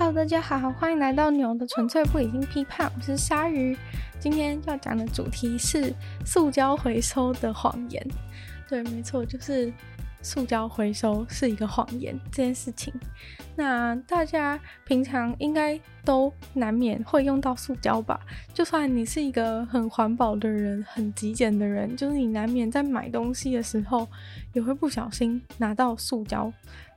Hello，大家好，欢迎来到牛的纯粹不理性批判，我是鲨鱼。今天要讲的主题是塑胶回收的谎言。对，没错，就是。塑胶回收是一个谎言这件事情，那大家平常应该都难免会用到塑胶吧？就算你是一个很环保的人、很极简的人，就是你难免在买东西的时候也会不小心拿到塑胶，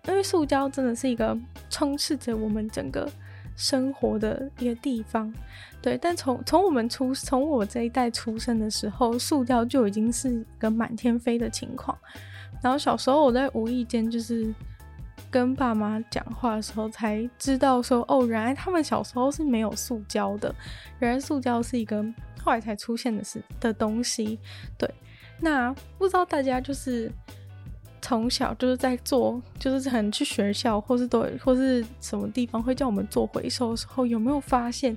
因为塑胶真的是一个充斥着我们整个生活的一个地方。对，但从从我们出从我这一代出生的时候，塑胶就已经是一个满天飞的情况。然后小时候我在无意间就是跟爸妈讲话的时候才知道说，哦，原来他们小时候是没有塑胶的，原来塑胶是一个后来才出现的是的东西。对，那不知道大家就是从小就是在做，就是很去学校或是都或是什么地方会叫我们做回收的时候，有没有发现，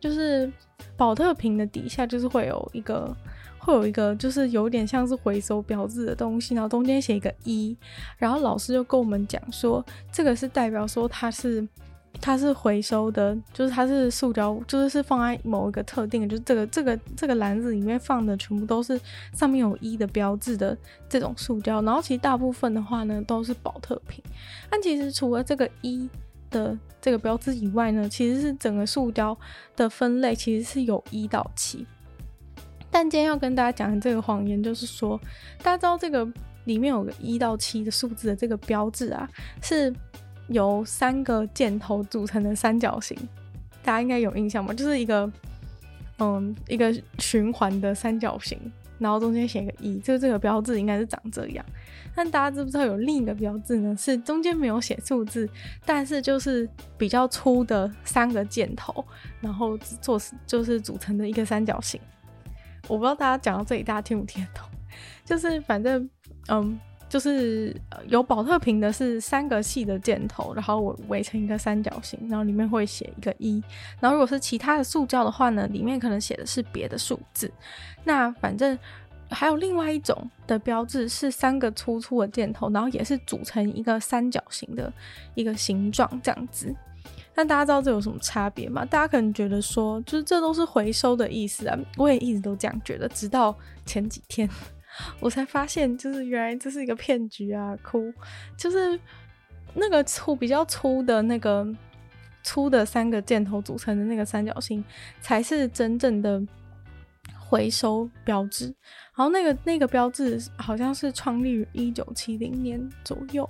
就是保特瓶的底下就是会有一个。会有一个就是有点像是回收标志的东西，然后中间写一个一，然后老师就跟我们讲说，这个是代表说它是它是回收的，就是它是塑胶，就是是放在某一个特定，就是这个这个这个篮子里面放的全部都是上面有一的标志的这种塑胶，然后其实大部分的话呢都是宝特瓶，但其实除了这个一的这个标志以外呢，其实是整个塑胶的分类其实是有一到七。但今天要跟大家讲的这个谎言，就是说，大家知道这个里面有个一到七的数字的这个标志啊，是由三个箭头组成的三角形，大家应该有印象吗？就是一个，嗯，一个循环的三角形，然后中间写一个一，就这个标志应该是长这样。但大家知不知道有另一个标志呢？是中间没有写数字，但是就是比较粗的三个箭头，然后做就是组成的一个三角形。我不知道大家讲到这里，大家听不听得懂？就是反正，嗯，就是有宝特瓶的是三个细的箭头，然后我围成一个三角形，然后里面会写一个一。然后如果是其他的塑胶的话呢，里面可能写的是别的数字。那反正还有另外一种的标志是三个粗粗的箭头，然后也是组成一个三角形的一个形状，这样子。那大家知道这有什么差别吗？大家可能觉得说，就是这都是回收的意思啊。我也一直都这样觉得，直到前几天，我才发现，就是原来这是一个骗局啊！哭，就是那个粗比较粗的那个粗的三个箭头组成的那个三角形，才是真正的回收标志。然后那个那个标志好像是创立于一九七零年左右。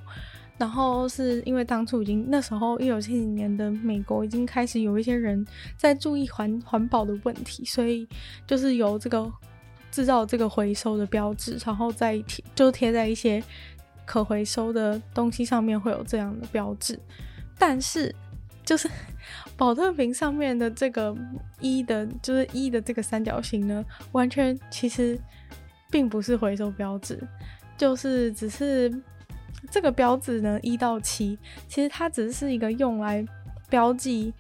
然后是因为当初已经那时候一九七零年的美国已经开始有一些人在注意环环保的问题，所以就是有这个制造这个回收的标志，然后再贴就贴在一些可回收的东西上面会有这样的标志。但是就是保特瓶上面的这个一的，就是一的这个三角形呢，完全其实并不是回收标志，就是只是。这个标志呢，一到七，其实它只是一个用来标记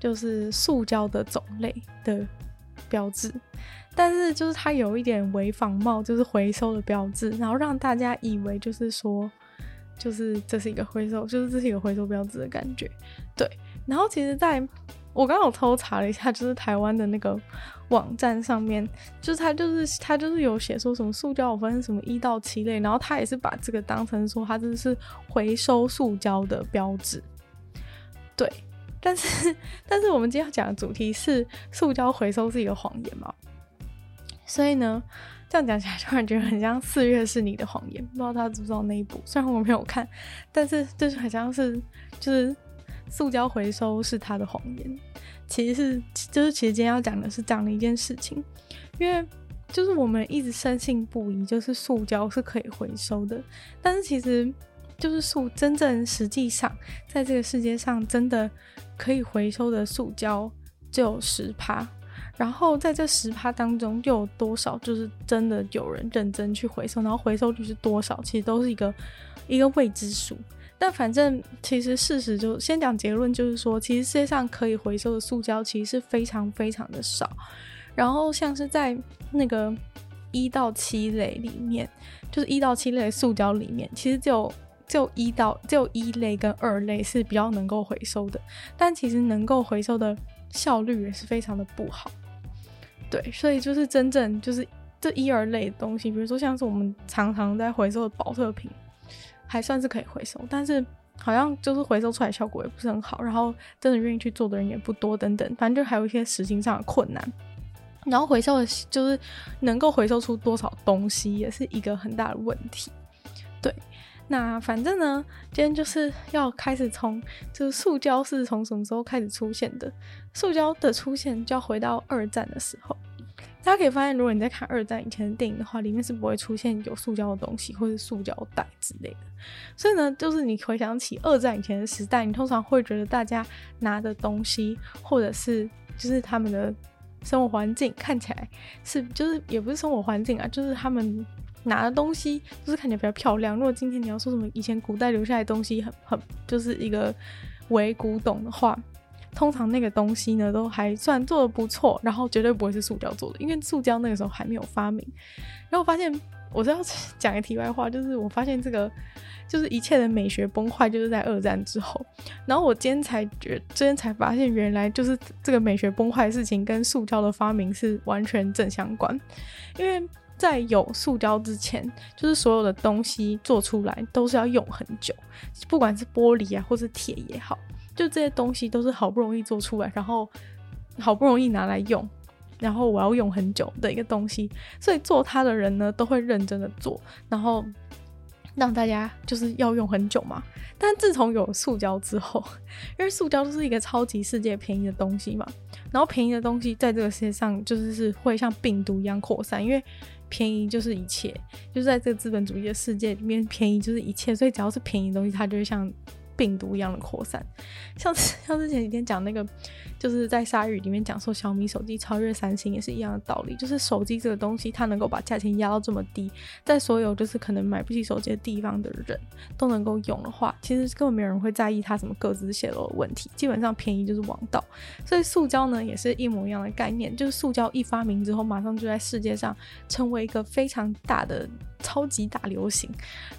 就是塑胶的种类的标志，但是就是它有一点伪仿冒，就是回收的标志，然后让大家以为就是说，就是这是一个回收，就是这是一个回收标志的感觉，对。然后其实在我刚刚有偷查了一下，就是台湾的那个网站上面，就是它就是它就是有写说什么塑胶有分什么一到七类，然后它也是把这个当成说它这是回收塑胶的标志。对，但是 但是我们今天要讲的主题是塑胶回收是一个谎言嘛？所以呢，这样讲起来突然觉得很像《四月是你的谎言》，不知道大家知不知道那一部？虽然我没有看，但是就是好像是就是。塑胶回收是他的谎言，其实是就是其实今天要讲的是这样的一件事情，因为就是我们一直深信不疑，就是塑胶是可以回收的，但是其实就是塑真正实际上在这个世界上真的可以回收的塑胶只有十趴，然后在这十趴当中又有多少就是真的有人认真去回收，然后回收率是多少，其实都是一个一个未知数。但反正其实事实就先讲结论，就是说，其实世界上可以回收的塑胶其实是非常非常的少。然后像是在那个一到七类里面，就是一到七类塑胶里面，其实只有只有一到就一类跟二类是比较能够回收的，但其实能够回收的效率也是非常的不好。对，所以就是真正就是这一二类的东西，比如说像是我们常常在回收的宝特瓶，还算是可以回收，但是好像就是回收出来效果也不是很好，然后真的愿意去做的人也不多，等等，反正就还有一些实行上的困难。然后回收的，就是能够回收出多少东西，也是一个很大的问题。对，那反正呢，今天就是要开始从，就是塑胶是从什么时候开始出现的？塑胶的出现就要回到二战的时候。大家可以发现，如果你在看二战以前的电影的话，里面是不会出现有塑胶的东西或是塑胶袋之类的。所以呢，就是你回想起二战以前的时代，你通常会觉得大家拿的东西，或者是就是他们的。生活环境看起来是，就是也不是生活环境啊，就是他们拿的东西就是看起来比较漂亮。如果今天你要说什么以前古代留下来的东西很很就是一个伪古董的话，通常那个东西呢都还算做得不错，然后绝对不会是塑胶做的，因为塑胶那个时候还没有发明。然后我发现我是要 讲个题外话，就是我发现这个。就是一切的美学崩坏，就是在二战之后。然后我今天才觉，今天才发现，原来就是这个美学崩坏的事情跟塑胶的发明是完全正相关。因为在有塑胶之前，就是所有的东西做出来都是要用很久，不管是玻璃啊，或是铁也好，就这些东西都是好不容易做出来，然后好不容易拿来用，然后我要用很久的一个东西，所以做它的人呢都会认真的做，然后。让大家就是要用很久嘛，但自从有塑胶之后，因为塑胶就是一个超级世界便宜的东西嘛，然后便宜的东西在这个世界上就是是会像病毒一样扩散，因为便宜就是一切，就是在这个资本主义的世界里面，便宜就是一切，所以只要是便宜的东西，它就会像病毒一样的扩散，像像之前几天讲那个。就是在鲨鱼里面讲说，小米手机超越三星也是一样的道理。就是手机这个东西，它能够把价钱压到这么低，在所有就是可能买不起手机的地方的人都能够用的话，其实根本没有人会在意它什么个资泄露的问题。基本上便宜就是王道。所以塑胶呢也是一模一样的概念，就是塑胶一发明之后，马上就在世界上成为一个非常大的。超级大流行，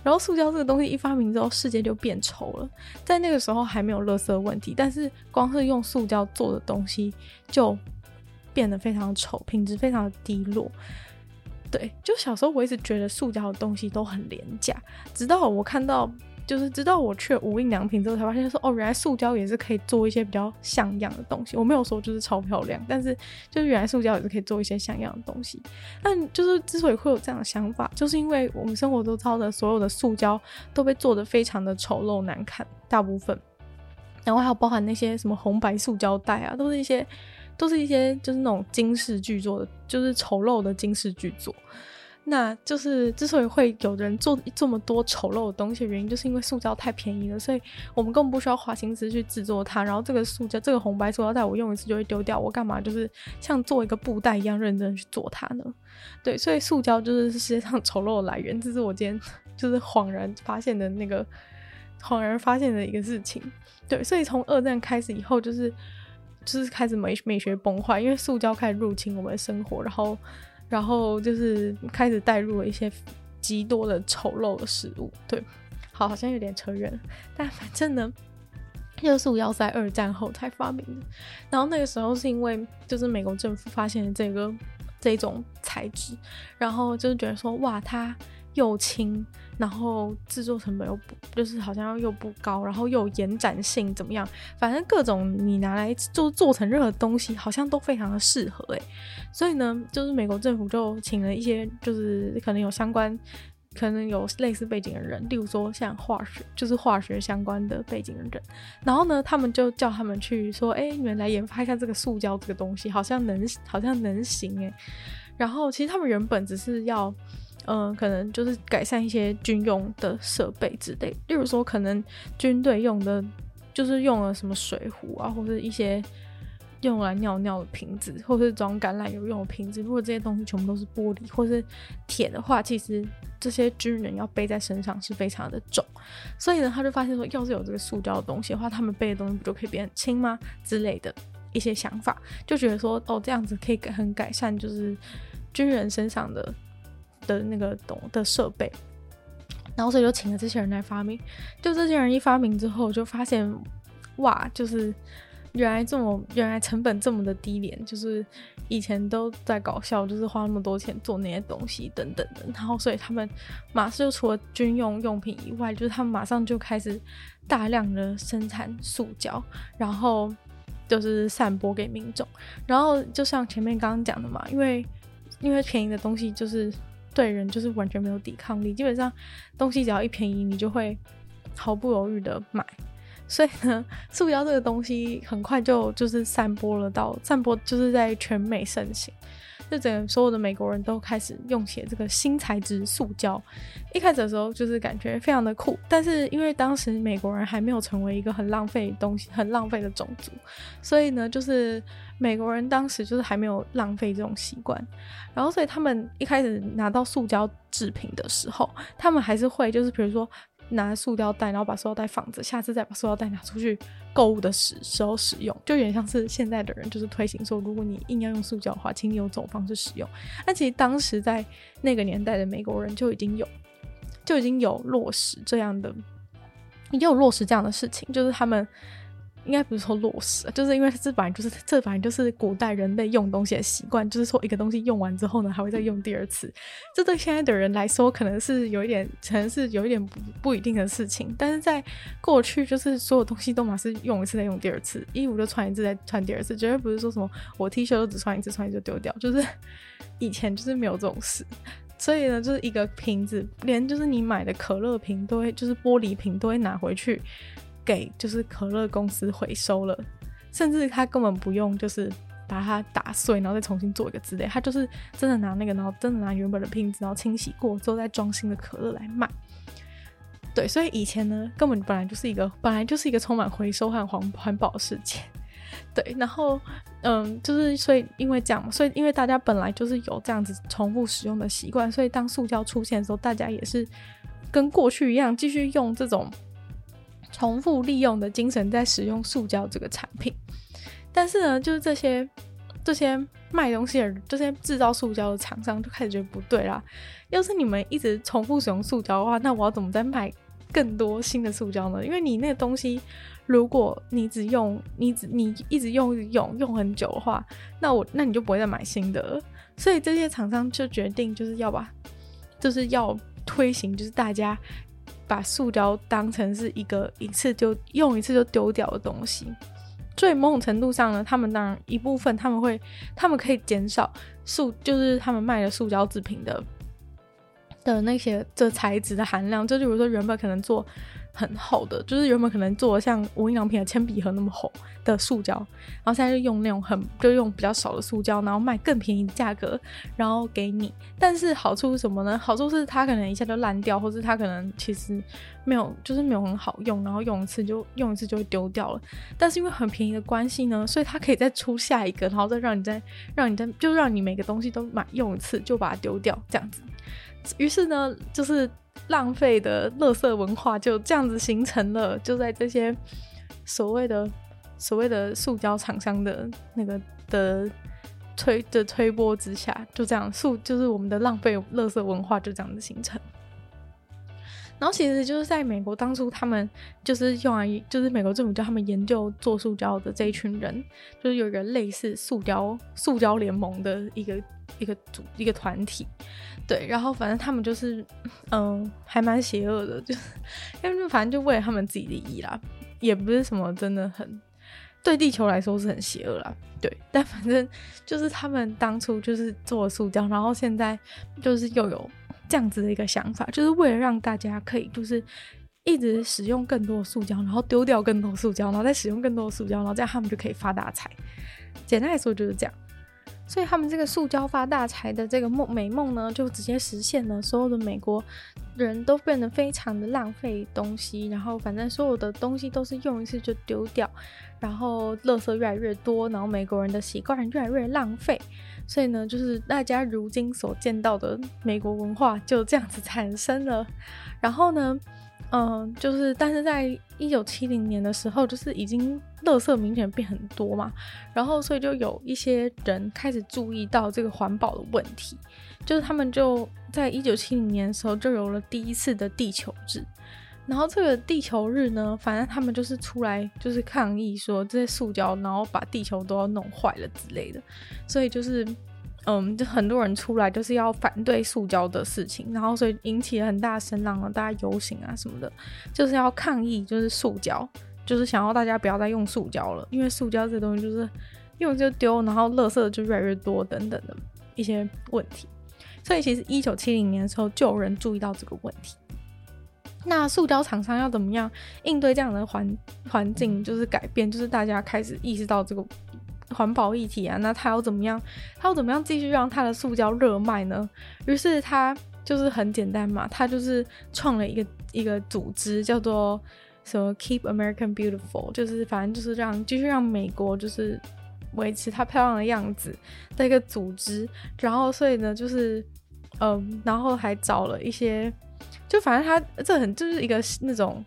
然后塑胶这个东西一发明之后，世界就变丑了。在那个时候还没有垃圾问题，但是光是用塑胶做的东西就变得非常丑，品质非常的低落。对，就小时候我一直觉得塑胶的东西都很廉价，直到我看到。就是直到我去无印良品之后，才发现说哦，原来塑胶也是可以做一些比较像样的东西。我没有说就是超漂亮，但是就是原来塑胶也是可以做一些像样的东西。但就是之所以会有这样的想法，就是因为我们生活中操的所有的塑胶都被做的非常的丑陋难看，大部分。然后还有包含那些什么红白塑胶袋啊，都是一些都是一些就是那种惊世巨作的，就是丑陋的惊世巨作。那就是之所以会有人做这么多丑陋的东西原因，就是因为塑胶太便宜了，所以我们根本不需要花心思去制作它。然后这个塑胶，这个红白塑胶袋，我用一次就会丢掉，我干嘛就是像做一个布袋一样认真去做它呢？对，所以塑胶就是世界上 丑陋的来源，这是我今天就是恍然发现的那个恍然发现的一个事情。对，所以从二战开始以后，就是就是开始美美学崩坏，因为塑胶开始入侵我们的生活，然后。然后就是开始带入了一些极多的丑陋的事物，对，好，好像有点扯远，但反正呢，就是塑胶在二战后才发明的。然后那个时候是因为就是美国政府发现了这个这种材质，然后就是觉得说哇，它。又轻，然后制作成本又不，就是好像又不高，然后又有延展性怎么样？反正各种你拿来做做成任何东西，好像都非常的适合诶。所以呢，就是美国政府就请了一些，就是可能有相关，可能有类似背景的人，例如说像化学，就是化学相关的背景的人。然后呢，他们就叫他们去说，哎，你们来研发一下这个塑胶这个东西，好像能，好像能行诶。然后其实他们原本只是要。嗯、可能就是改善一些军用的设备之类，例如说可能军队用的，就是用了什么水壶啊，或者一些用来尿尿的瓶子，或是装橄榄油用的瓶子。如果这些东西全部都是玻璃或是铁的话，其实这些军人要背在身上是非常的重。所以呢，他就发现说，要是有这个塑胶的东西的话，他们背的东西不就可以变轻吗？之类的一些想法，就觉得说，哦，这样子可以很改善，就是军人身上的。的那个懂的设备，然后所以就请了这些人来发明。就这些人一发明之后，就发现哇，就是原来这么原来成本这么的低廉，就是以前都在搞笑，就是花那么多钱做那些东西等等的。然后所以他们马上就除了军用用品以外，就是他们马上就开始大量的生产塑胶，然后就是散播给民众。然后就像前面刚刚讲的嘛，因为因为便宜的东西就是。对人就是完全没有抵抗力，基本上东西只要一便宜，你就会毫不犹豫的买。所以呢，塑胶这个东西很快就就是散播了到散播，就是在全美盛行。就整个所有的美国人都开始用起了这个新材质塑胶。一开始的时候就是感觉非常的酷，但是因为当时美国人还没有成为一个很浪费东西、很浪费的种族，所以呢，就是美国人当时就是还没有浪费这种习惯。然后，所以他们一开始拿到塑胶制品的时候，他们还是会就是比如说。拿塑料袋，然后把塑料袋放着，下次再把塑料袋拿出去购物的时时候使用，就有点像是现在的人就是推行说，如果你硬要用塑胶的话，请你用这种方式使用。那其实当时在那个年代的美国人就已经有就已经有落实这样的，已经有落实这样的事情，就是他们。应该不是说落实，就是因为这反正就是这反正就是古代人类用东西的习惯，就是说一个东西用完之后呢，还会再用第二次。这对现在的人来说，可能是有一点，可能是有一点不不一定的事情。但是在过去，就是所有东西都嘛是用一次再用第二次，衣服就穿一次再穿第二次，绝对不是说什么我 T 恤都只穿一次，穿一次就丢掉。就是 以前就是没有这种事，所以呢，就是一个瓶子，连就是你买的可乐瓶都会，就是玻璃瓶都会拿回去。给就是可乐公司回收了，甚至他根本不用就是把它打碎，然后再重新做一个之类，他就是真的拿那个，然后真的拿原本的瓶子，然后清洗过之后再装新的可乐来卖。对，所以以前呢，根本本来就是一个本来就是一个充满回收和环环保的世界。对，然后嗯，就是所以因为这样，所以因为大家本来就是有这样子重复使用的习惯，所以当塑胶出现的时候，大家也是跟过去一样继续用这种。重复利用的精神在使用塑胶这个产品，但是呢，就是这些这些卖东西的这些制造塑胶的厂商就开始觉得不对啦。要是你们一直重复使用塑胶的话，那我要怎么再卖更多新的塑胶呢？因为你那个东西，如果你只用你只你一直用用用很久的话，那我那你就不会再买新的了。所以这些厂商就决定就是要把就是要推行，就是大家。把塑胶当成是一个一次就用一次就丢掉的东西，所以某种程度上呢，他们当然一部分他们会，他们可以减少塑，就是他们卖的塑胶制品的的那些这材质的含量，就比如说原本可能做。很厚的，就是原本可能做像无印良品的铅笔盒那么厚的塑胶，然后现在就用那种很就用比较少的塑胶，然后卖更便宜的价格，然后给你。但是好处是什么呢？好处是它可能一下就烂掉，或是它可能其实没有，就是没有很好用，然后用一次就用一次就会丢掉了。但是因为很便宜的关系呢，所以它可以再出下一个，然后再让你再让你再就让你每个东西都买用一次就把它丢掉这样子。于是呢，就是。浪费的垃圾文化就这样子形成了，就在这些所谓的所谓的塑胶厂商的那个的推的推波之下，就这样塑就是我们的浪费垃圾文化就这样子形成。然后其实就是在美国当初他们就是用来就是美国政府叫他们研究做塑胶的这一群人，就是有一个类似塑胶塑胶联盟的一个一个组一个团体。对，然后反正他们就是，嗯，还蛮邪恶的，就是因为反正就为了他们自己利益啦，也不是什么真的很对地球来说是很邪恶啦，对，但反正就是他们当初就是做塑胶，然后现在就是又有这样子的一个想法，就是为了让大家可以就是一直使用更多的塑胶，然后丢掉更多塑胶，然后再使用更多的塑胶，然后这样他们就可以发大财。简单来说就是这样。所以他们这个塑胶发大财的这个梦美梦呢，就直接实现了。所有的美国人都变得非常的浪费东西，然后反正所有的东西都是用一次就丢掉，然后垃圾越来越多，然后美国人的习惯越来越浪费。所以呢，就是大家如今所见到的美国文化就这样子产生了。然后呢，嗯，就是但是在一九七零年的时候，就是已经垃圾明显变很多嘛，然后所以就有一些人开始注意到这个环保的问题，就是他们就在一九七零年的时候就有了第一次的地球日，然后这个地球日呢，反正他们就是出来就是抗议说这些塑胶，然后把地球都要弄坏了之类的，所以就是嗯，就很多人出来就是要反对塑胶的事情，然后所以引起了很大声浪啊，大家游行啊什么的，就是要抗议就是塑胶。就是想要大家不要再用塑胶了，因为塑胶这东西就是用就丢，然后垃圾就越来越多等等的一些问题。所以其实一九七零年的时候就有人注意到这个问题。那塑胶厂商要怎么样应对这样的环环境就是改变？就是大家开始意识到这个环保议题啊，那他要怎么样？他要怎么样继续让他的塑胶热卖呢？于是他就是很简单嘛，他就是创了一个一个组织叫做。什么 Keep American Beautiful，就是反正就是让继续让美国就是维持它漂亮的样子的一个组织，然后所以呢就是嗯，然后还找了一些，就反正他这很就是一个那种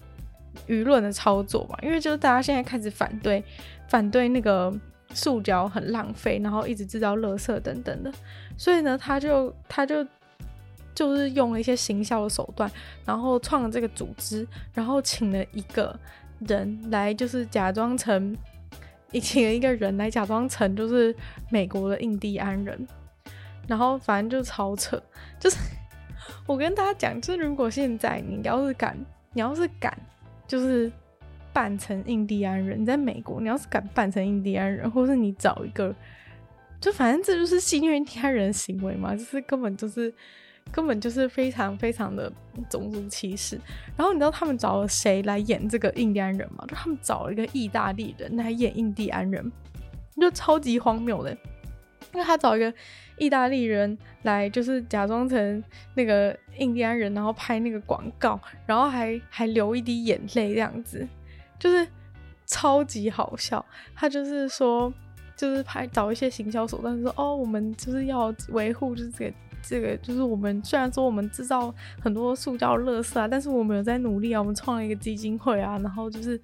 舆论的操作嘛，因为就是大家现在开始反对反对那个塑胶很浪费，然后一直制造垃圾等等的，所以呢他就他就。就是用了一些行销的手段，然后创了这个组织，然后请了一个人来，就是假装成，请了一个人来假装成就是美国的印第安人，然后反正就超扯。就是我跟大家讲，就是如果现在你要是敢，你要是敢，就是扮成印第安人，在美国，你要是敢扮成印第安人，或是你找一个，就反正这就是戏谑印第安人的行为嘛，就是根本就是。根本就是非常非常的种族歧视。然后你知道他们找了谁来演这个印第安人吗？就他们找了一个意大利人来演印第安人，就超级荒谬的。因为他找一个意大利人来，就是假装成那个印第安人，然后拍那个广告，然后还还流一滴眼泪这样子，就是超级好笑。他就是说，就是拍找一些行销手段，说哦，我们就是要维护就是这个。这个就是我们虽然说我们制造很多塑胶垃圾啊，但是我们有在努力啊，我们创了一个基金会啊，然后就是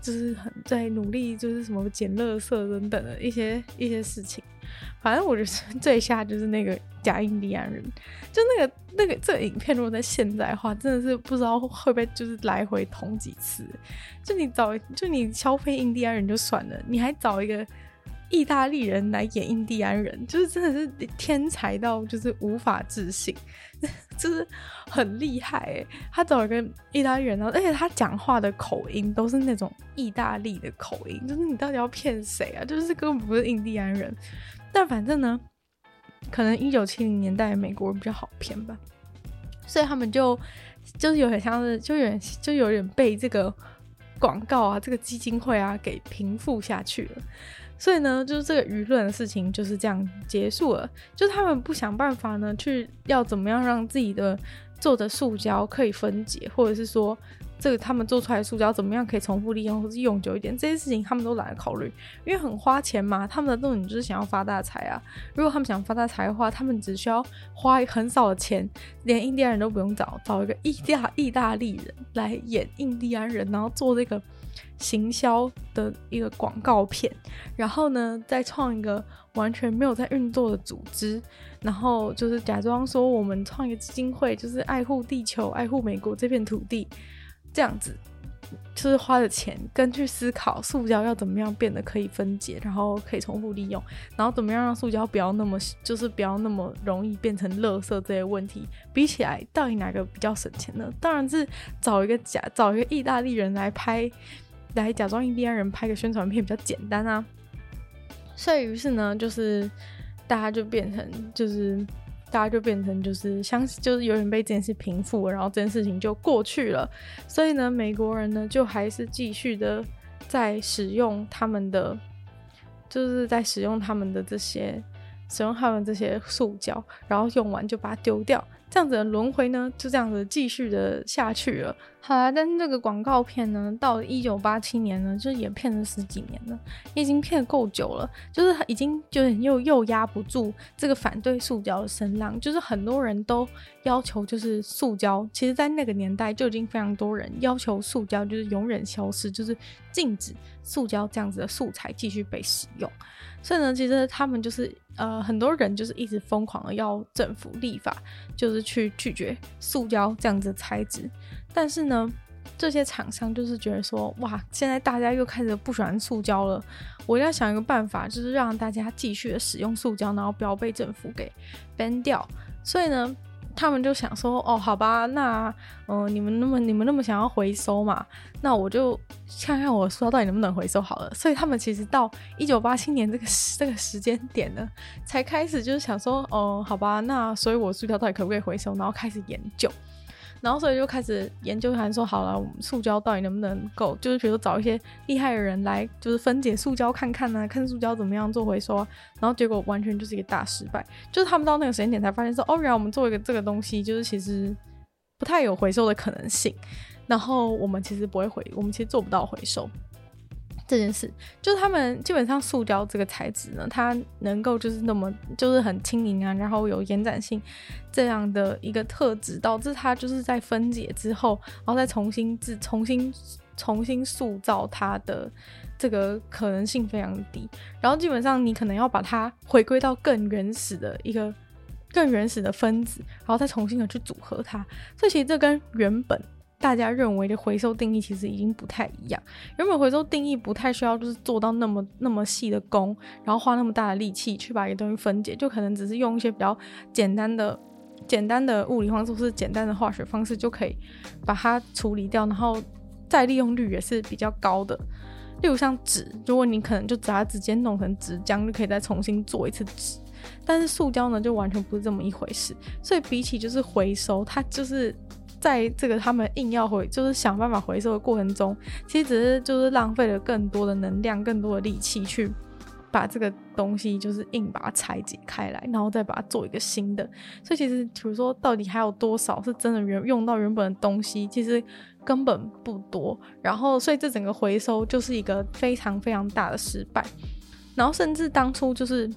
就是很在努力，就是什么捡垃圾等等的一些一些事情。反正我觉得 最吓就是那个假印第安人，就那个那个这个影片如果在现在的话，真的是不知道会不会就是来回捅几次。就你找就你消费印第安人就算了，你还找一个。意大利人来演印第安人，就是真的是天才到就是无法置信，就是很厉害哎！他找一个意大利人，然后而且他讲话的口音都是那种意大利的口音，就是你到底要骗谁啊？就是根本不是印第安人。但反正呢，可能一九七零年代美国人比较好骗吧，所以他们就就是有点像是，就有点就有点被这个广告啊，这个基金会啊给平复下去了。所以呢，就是这个舆论的事情就是这样结束了。就他们不想办法呢，去要怎么样让自己的做的塑胶可以分解，或者是说，这个他们做出来的塑胶怎么样可以重复利用，或是用久一点，这些事情他们都懒得考虑，因为很花钱嘛。他们的重点就是想要发大财啊。如果他们想发大财的话，他们只需要花很少的钱，连印第安人都不用找，找一个意大意大利人来演印第安人，然后做这个。行销的一个广告片，然后呢，再创一个完全没有在运作的组织，然后就是假装说我们创一个基金会，就是爱护地球、爱护美国这片土地，这样子，就是花的钱，跟去思考塑胶要怎么样变得可以分解，然后可以重复利用，然后怎么样让塑胶不要那么，就是不要那么容易变成垃圾这些问题，比起来，到底哪个比较省钱呢？当然是找一个假，找一个意大利人来拍。来假装印第安人拍个宣传片比较简单啊，所以于是呢，就是大家就变成，就是大家就变成，就是相，就是有人被这件事平复，然后这件事情就过去了。所以呢，美国人呢就还是继续的在使用他们的，就是在使用他们的这些，使用他们这些塑胶，然后用完就把它丢掉。这样子的轮回呢，就这样子继续的下去了。好啦，但是这个广告片呢，到一九八七年呢，就也骗了十几年了，已经骗够久了，就是已经就是又又压不住这个反对塑胶的声浪，就是很多人都要求就是塑胶，其实在那个年代就已经非常多人要求塑胶就是永远消失，就是禁止塑胶这样子的素材继续被使用，所以呢，其实他们就是呃很多人就是一直疯狂的要政府立法，就是去拒绝塑胶这样子的材质。但是呢，这些厂商就是觉得说，哇，现在大家又开始不喜欢塑胶了，我要想一个办法，就是让大家继续的使用塑胶，然后不要被政府给 ban 掉。所以呢，他们就想说，哦，好吧，那，嗯、你们那么你们那么想要回收嘛，那我就看看我塑料到底能不能回收好了。所以他们其实到一九八七年这个这个时间点呢，才开始就是想说，哦、好吧，那所以我塑料到底可不可以回收，然后开始研究。然后所以就开始研究，还说好了，我们塑胶到底能不能够，就是比如说找一些厉害的人来，就是分解塑胶看看呢、啊，看塑胶怎么样做回收啊。然后结果完全就是一个大失败，就是他们到那个时间点才发现说，哦，原来我们做一个这个东西，就是其实不太有回收的可能性。然后我们其实不会回，我们其实做不到回收。这件事，就是他们基本上塑胶这个材质呢，它能够就是那么就是很轻盈啊，然后有延展性这样的一个特质，导致它就是在分解之后，然后再重新制、重新重新塑造它的这个可能性非常低。然后基本上你可能要把它回归到更原始的一个更原始的分子，然后再重新的去组合它。所以其实这跟原本。大家认为的回收定义其实已经不太一样。原本回收定义不太需要，就是做到那么那么细的工，然后花那么大的力气去把一个东西分解，就可能只是用一些比较简单的、简单的物理方式，或是简单的化学方式就可以把它处理掉，然后再利用率也是比较高的。例如像纸，如果你可能就把它直接弄成纸浆，就可以再重新做一次纸。但是塑胶呢，就完全不是这么一回事。所以比起就是回收，它就是。在这个他们硬要回，就是想办法回收的过程中，其实只是就是浪费了更多的能量、更多的力气去把这个东西就是硬把它拆解开来，然后再把它做一个新的。所以其实，比如说到底还有多少是真的原用到原本的东西，其实根本不多。然后，所以这整个回收就是一个非常非常大的失败。然后，甚至当初就是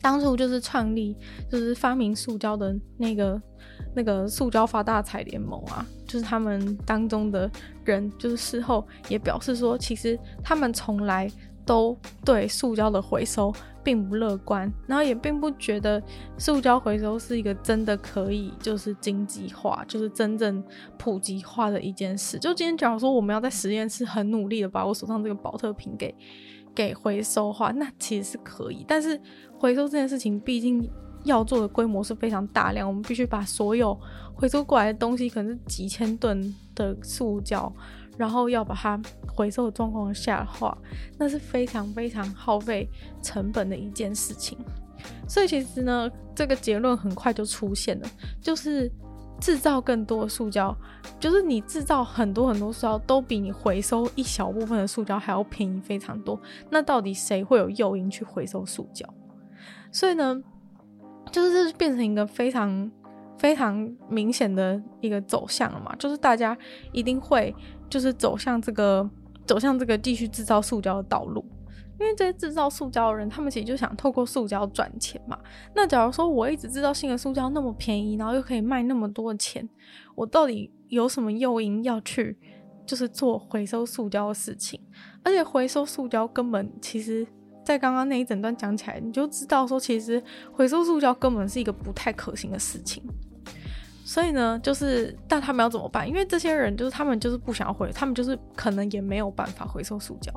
当初就是创立就是发明塑胶的那个。那个塑胶发大财联盟啊，就是他们当中的人，就是事后也表示说，其实他们从来都对塑胶的回收并不乐观，然后也并不觉得塑胶回收是一个真的可以就是经济化，就是真正普及化的一件事。就今天假如说我们要在实验室很努力的把我手上这个宝特瓶给给回收化，那其实是可以，但是回收这件事情毕竟。要做的规模是非常大量，我们必须把所有回收过来的东西，可能是几千吨的塑胶，然后要把它回收的状况下的话，那是非常非常耗费成本的一件事情。所以其实呢，这个结论很快就出现了，就是制造更多的塑胶，就是你制造很多很多塑胶，都比你回收一小部分的塑胶还要便宜非常多。那到底谁会有诱因去回收塑胶？所以呢，就是变成一个非常非常明显的一个走向了嘛，就是大家一定会就是走向这个走向这个继续制造塑胶的道路，因为这些制造塑胶的人，他们其实就想透过塑胶赚钱嘛。那假如说我一直制造新的塑胶那么便宜，然后又可以卖那么多钱，我到底有什么诱因要去就是做回收塑胶的事情？而且回收塑胶根本其实。在刚刚那一整段讲起来，你就知道说，其实回收塑胶根本是一个不太可行的事情。所以呢，就是但他们要怎么办？因为这些人就是他们就是不想回，他们就是可能也没有办法回收塑胶。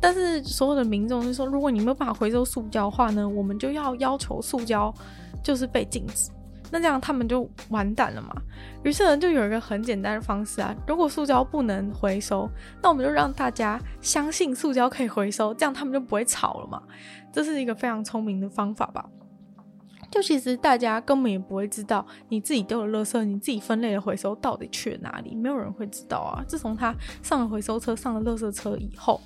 但是所有的民众就说，如果你没有办法回收塑胶的话呢，我们就要要求塑胶就是被禁止。那这样他们就完蛋了嘛？于是呢，就有一个很简单的方式啊，如果塑胶不能回收，那我们就让大家相信塑胶可以回收，这样他们就不会吵了嘛。这是一个非常聪明的方法吧？就其实大家根本也不会知道你自己丢的垃圾，你自己分类的回收到底去了哪里，没有人会知道啊。自从他上了回收车，上了垃圾车以后，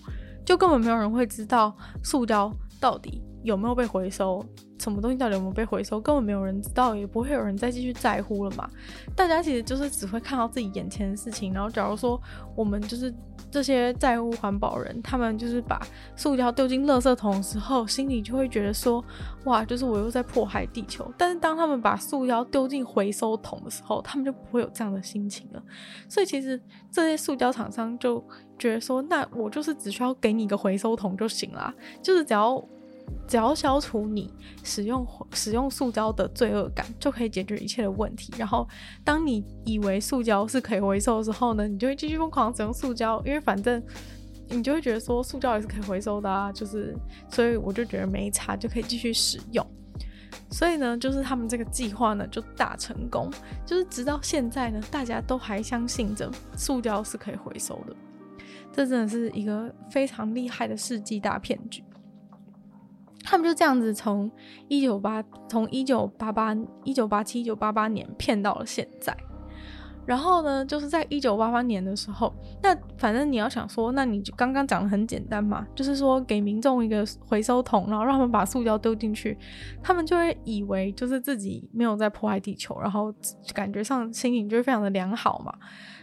就根本没有人会知道塑胶到底有没有被回收，什么东西到底有没有被回收，根本没有人知道，也不会有人再继续在乎了嘛。大家其实就是只会看到自己眼前的事情。然后，假如说我们就是这些在乎环保人，他们就是把塑胶丢进垃圾桶的时候，心里就会觉得说，哇，就是我又在迫害地球。但是当他们把塑胶丢进回收桶的时候，他们就不会有这样的心情了。所以，其实这些塑胶厂商就觉得说，那我就是只需要给你一个回收桶就行了，就是只要。只要消除你使用使用塑胶的罪恶感，就可以解决一切的问题。然后，当你以为塑胶是可以回收的时候呢，你就会继续疯狂使用塑胶，因为反正你就会觉得说塑胶也是可以回收的啊。就是，所以我就觉得没差，就可以继续使用。所以呢，就是他们这个计划呢就大成功，就是直到现在呢，大家都还相信着塑胶是可以回收的。这真的是一个非常厉害的世纪大骗局。他们就这样子从一九八从一九八八一九八七一九八八年骗到了现在，然后呢，就是在一九八八年的时候，那反正你要想说，那你就刚刚讲的很简单嘛，就是说给民众一个回收桶，然后让他们把塑胶丢进去，他们就会以为就是自己没有在破坏地球，然后感觉上心情就会非常的良好嘛。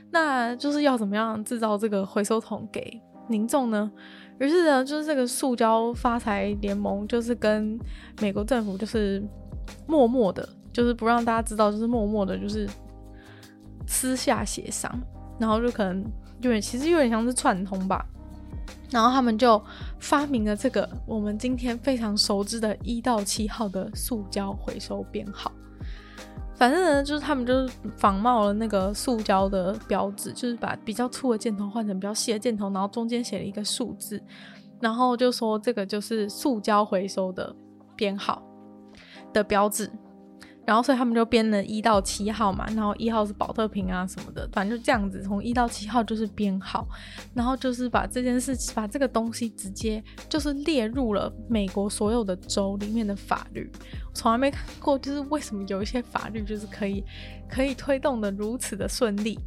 那就是要怎么样制造这个回收桶给民众呢？于是呢，就是这个塑胶发财联盟，就是跟美国政府，就是默默的，就是不让大家知道，就是默默的，就是私下协商，然后就可能有点，其实有点像是串通吧。然后他们就发明了这个我们今天非常熟知的一到七号的塑胶回收编号。反正呢，就是他们就是仿冒了那个塑胶的标志，就是把比较粗的箭头换成比较细的箭头，然后中间写了一个数字，然后就说这个就是塑胶回收的编号的标志。然后，所以他们就编了一到七号嘛，然后一号是保特瓶啊什么的，反正就这样子，从一到七号就是编号，然后就是把这件事，把这个东西直接就是列入了美国所有的州里面的法律。从来没看过，就是为什么有一些法律就是可以可以推动的如此的顺利。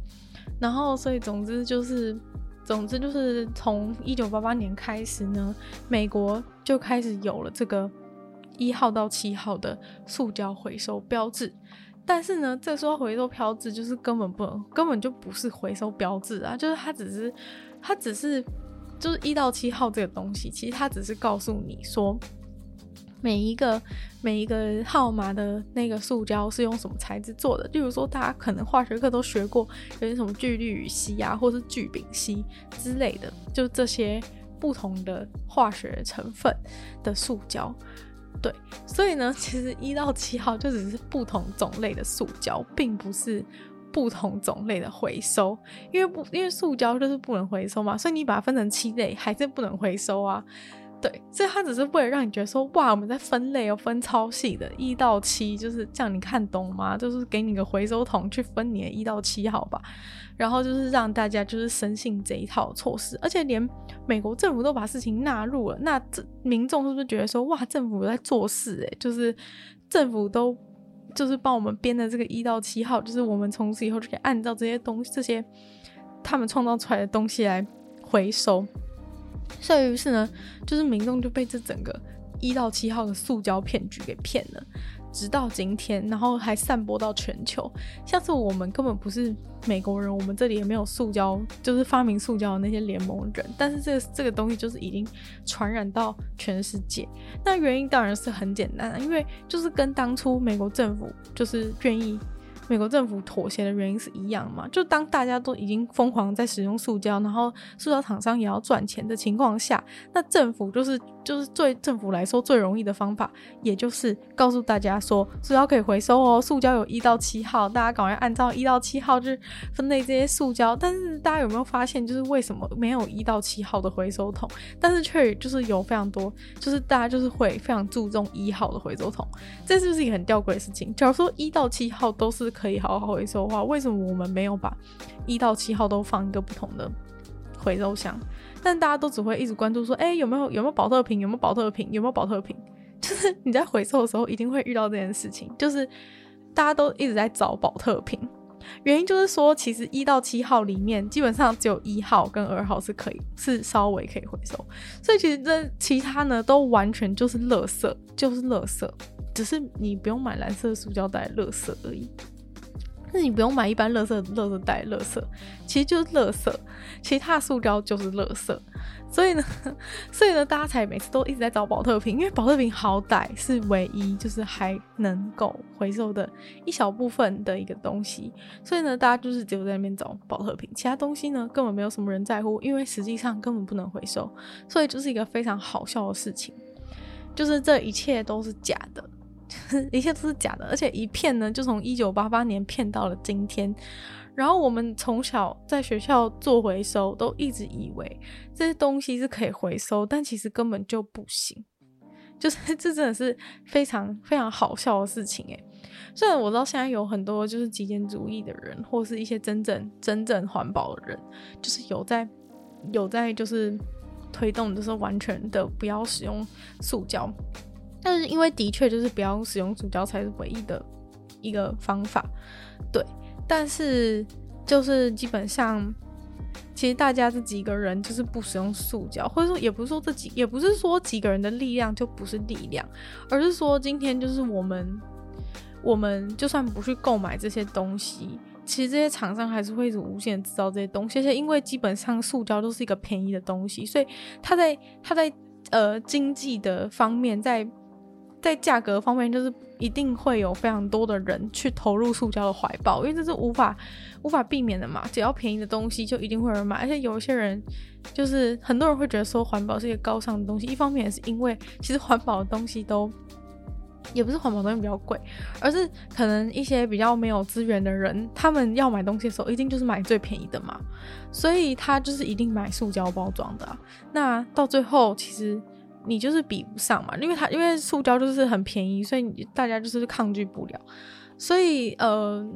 然后，所以总之就是，总之就是从一九八八年开始呢，美国就开始有了这个。一号到七号的塑胶回收标志，但是呢，这说回收标志就是根本不能，根本就不是回收标志啊，就是它只是，它只是，就是一到七号这个东西，其实它只是告诉你说，每一个每一个号码的那个塑胶是用什么材质做的。例如说，大家可能化学课都学过，有些什么聚氯乙烯啊，或是聚丙烯之类的，就这些不同的化学成分的塑胶。对，所以呢，其实一到七号就只是不同种类的塑胶，并不是不同种类的回收，因为不，因为塑胶就是不能回收嘛，所以你把它分成七类，还是不能回收啊。对，所以他只是为了让你觉得说，哇，我们在分类哦，分超细的，一到七就是这样，你看懂吗？就是给你个回收桶去分你的一到七号吧，然后就是让大家就是深信这一套措施，而且连美国政府都把事情纳入了，那这民众是不是觉得说，哇，政府在做事诶、欸，就是政府都就是帮我们编的这个一到七号，就是我们从此以后就可以按照这些东西，这些他们创造出来的东西来回收。所以于是呢，就是民众就被这整个一到七号的塑胶骗局给骗了，直到今天，然后还散播到全球。像是我们根本不是美国人，我们这里也没有塑胶，就是发明塑胶的那些联盟人，但是这个这个东西就是已经传染到全世界。那原因当然是很简单，因为就是跟当初美国政府就是愿意。美国政府妥协的原因是一样嘛？就当大家都已经疯狂在使用塑胶，然后塑胶厂商也要赚钱的情况下，那政府就是就是对政府来说最容易的方法，也就是告诉大家说塑胶可以回收哦，塑胶有一到七号，大家赶快按照一到七号去分类这些塑胶。但是大家有没有发现，就是为什么没有一到七号的回收桶，但是却就是有非常多，就是大家就是会非常注重一号的回收桶，这是不是一个很吊诡的事情？假如说一到七号都是可可以好好回收的话，为什么我们没有把一到七号都放一个不同的回收箱？但大家都只会一直关注说，哎、有没有有没有宝特瓶？有没有宝特瓶？有没有宝特瓶？就是你在回收的时候一定会遇到这件事情，就是大家都一直在找宝特瓶。原因就是说，其实一到七号里面，基本上只有一号跟二号是可以，是稍微可以回收，所以其实这其他呢都完全就是垃圾，就是垃圾，只是你不用买蓝色塑胶袋垃圾而已。那你不用买一般垃圾垃圾袋，垃圾其实就是垃圾，其他塑胶就是垃圾。所以呢，所以呢，大家才每次都一直在找宝特瓶，因为宝特瓶好歹是唯一就是还能够回收的一小部分的一个东西。所以呢，大家就是只有在那边找宝特瓶，其他东西呢根本没有什么人在乎，因为实际上根本不能回收。所以就是一个非常好笑的事情，就是这一切都是假的。一切都是假的，而且一骗呢，就从一九八八年骗到了今天。然后我们从小在学校做回收，都一直以为这些东西是可以回收，但其实根本就不行。就是 这真的是非常非常好笑的事情诶。虽然我知道现在有很多就是极简主义的人，或是一些真正真正环保的人，就是有在有在就是推动，就是完全的不要使用塑胶。但是因为的确就是不要使用塑胶才是唯一的一个方法，对。但是就是基本上，其实大家这几个人就是不使用塑胶，或者说也不是说这几，也不是说几个人的力量就不是力量，而是说今天就是我们，我们就算不去购买这些东西，其实这些厂商还是会一直无限制造这些东西。而且因为基本上塑胶都是一个便宜的东西，所以它在它在呃经济的方面在。在价格方面，就是一定会有非常多的人去投入塑胶的怀抱，因为这是无法无法避免的嘛。只要便宜的东西，就一定会有人买。而且有一些人，就是很多人会觉得说环保是一个高尚的东西。一方面也是因为，其实环保的东西都也不是环保东西比较贵，而是可能一些比较没有资源的人，他们要买东西的时候，一定就是买最便宜的嘛。所以他就是一定买塑胶包装的。那到最后，其实。你就是比不上嘛，因为它因为塑胶就是很便宜，所以大家就是抗拒不了。所以呃，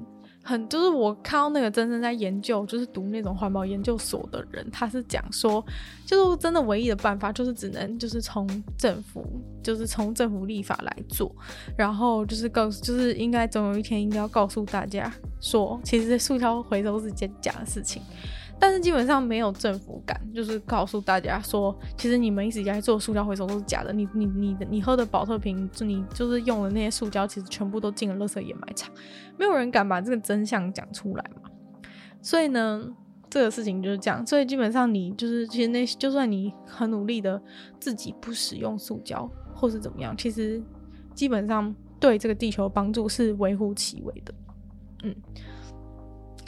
很就是我看到那个真正在研究，就是读那种环保研究所的人，他是讲说，就是真的唯一的办法就是只能就是从政府，就是从政府立法来做，然后就是告就是应该总有一天应该要告诉大家说，其实塑胶回收是件假的事情。但是基本上没有政府敢，就是告诉大家说，其实你们一直以来做塑胶回收都是假的。你你你的你喝的保特瓶，就你就是用的那些塑胶，其实全部都进了垃圾掩埋场。没有人敢把这个真相讲出来嘛。所以呢，这个事情就是这样。所以基本上你就是，其实那就算你很努力的自己不使用塑胶或是怎么样，其实基本上对这个地球帮助是微乎其微的。嗯。